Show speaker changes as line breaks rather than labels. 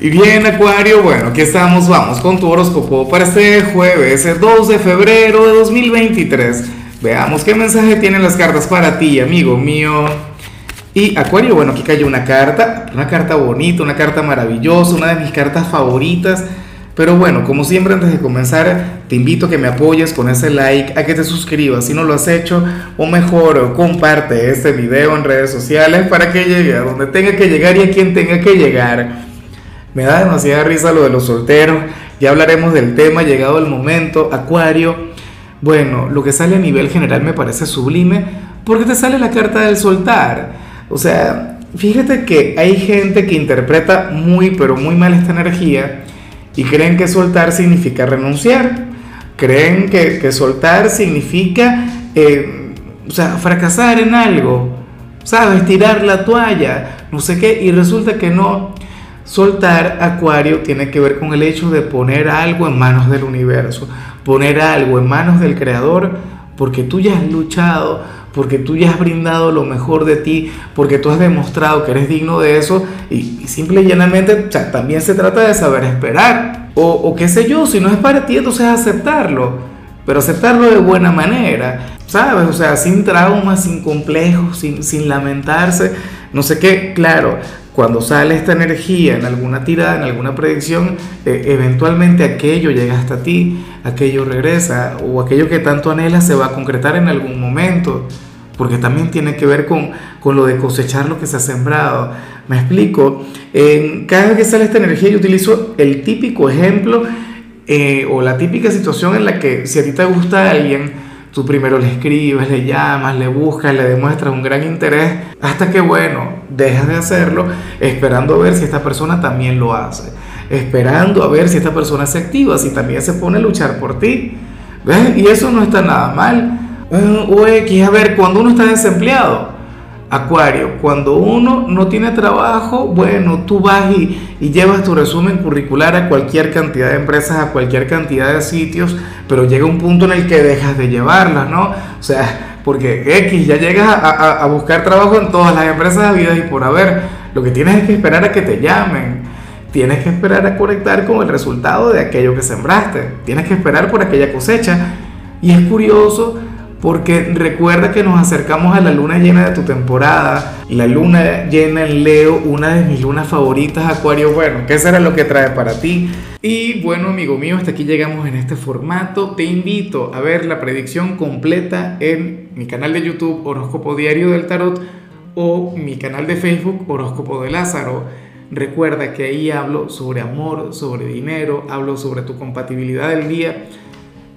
Y bien, Acuario, bueno, aquí estamos, vamos con tu horóscopo para este jueves, 2 de febrero de 2023. Veamos qué mensaje tienen las cartas para ti, amigo mío. Y Acuario, bueno, aquí cayó una carta, una carta bonita, una carta maravillosa, una de mis cartas favoritas. Pero bueno, como siempre antes de comenzar, te invito a que me apoyes con ese like, a que te suscribas si no lo has hecho, o mejor, comparte este video en redes sociales para que llegue a donde tenga que llegar y a quien tenga que llegar. Me da demasiada risa lo de los solteros. Ya hablaremos del tema, llegado el momento. Acuario. Bueno, lo que sale a nivel general me parece sublime porque te sale la carta del soltar. O sea, fíjate que hay gente que interpreta muy, pero muy mal esta energía y creen que soltar significa renunciar. Creen que, soltar significa, eh, o sea, fracasar en algo. ¿Sabes? Tirar la toalla, no sé qué. Y resulta que no Soltar Acuario tiene que ver con el hecho de poner algo en manos del universo, poner algo en manos del Creador, porque tú ya has luchado, porque tú ya has brindado lo mejor de ti, porque tú has demostrado que eres digno de eso y, simple y llanamente también se trata de saber esperar. O, o qué sé yo, si no es para ti, entonces aceptarlo, pero aceptarlo de buena manera, ¿sabes? O sea, sin traumas, sin complejos, sin, sin lamentarse, no sé qué, claro cuando sale esta energía en alguna tirada, en alguna predicción, eh, eventualmente aquello llega hasta ti, aquello regresa o aquello que tanto anhelas se va a concretar en algún momento, porque también tiene que ver con, con lo de cosechar lo que se ha sembrado. Me explico, cada vez que sale esta energía yo utilizo el típico ejemplo eh, o la típica situación en la que si a ti te gusta alguien, Tú primero le escribes, le llamas, le buscas, le demuestras un gran interés, hasta que, bueno, dejas de hacerlo, esperando a ver si esta persona también lo hace, esperando a ver si esta persona se activa, si también se pone a luchar por ti. ¿Ves? Y eso no está nada mal. O X, a ver, cuando uno está desempleado, Acuario, cuando uno no tiene trabajo, bueno, tú vas y, llevas tu resumen curricular a cualquier cantidad de empresas, a cualquier cantidad de sitios, pero llega un punto en el que dejas de llevarlas, ¿no? O sea, porque X, ya llegas a, buscar trabajo en todas las empresas de vida y por haber, lo que tienes es que esperar a que te llamen, tienes que esperar a conectar con el resultado de aquello que sembraste, tienes que esperar por aquella cosecha. Y es curioso porque recuerda que nos acercamos a la luna llena de tu temporada, la luna llena en Leo, una de mis lunas favoritas, Acuario, bueno, ¿qué será lo que trae para ti? Y bueno, amigo mío, hasta aquí llegamos en este formato. Te invito a ver la predicción completa en mi canal de YouTube Horóscopo Diario del Tarot o mi canal de Facebook Horóscopo de Lázaro. Recuerda que ahí hablo sobre amor, sobre dinero, hablo sobre tu compatibilidad del día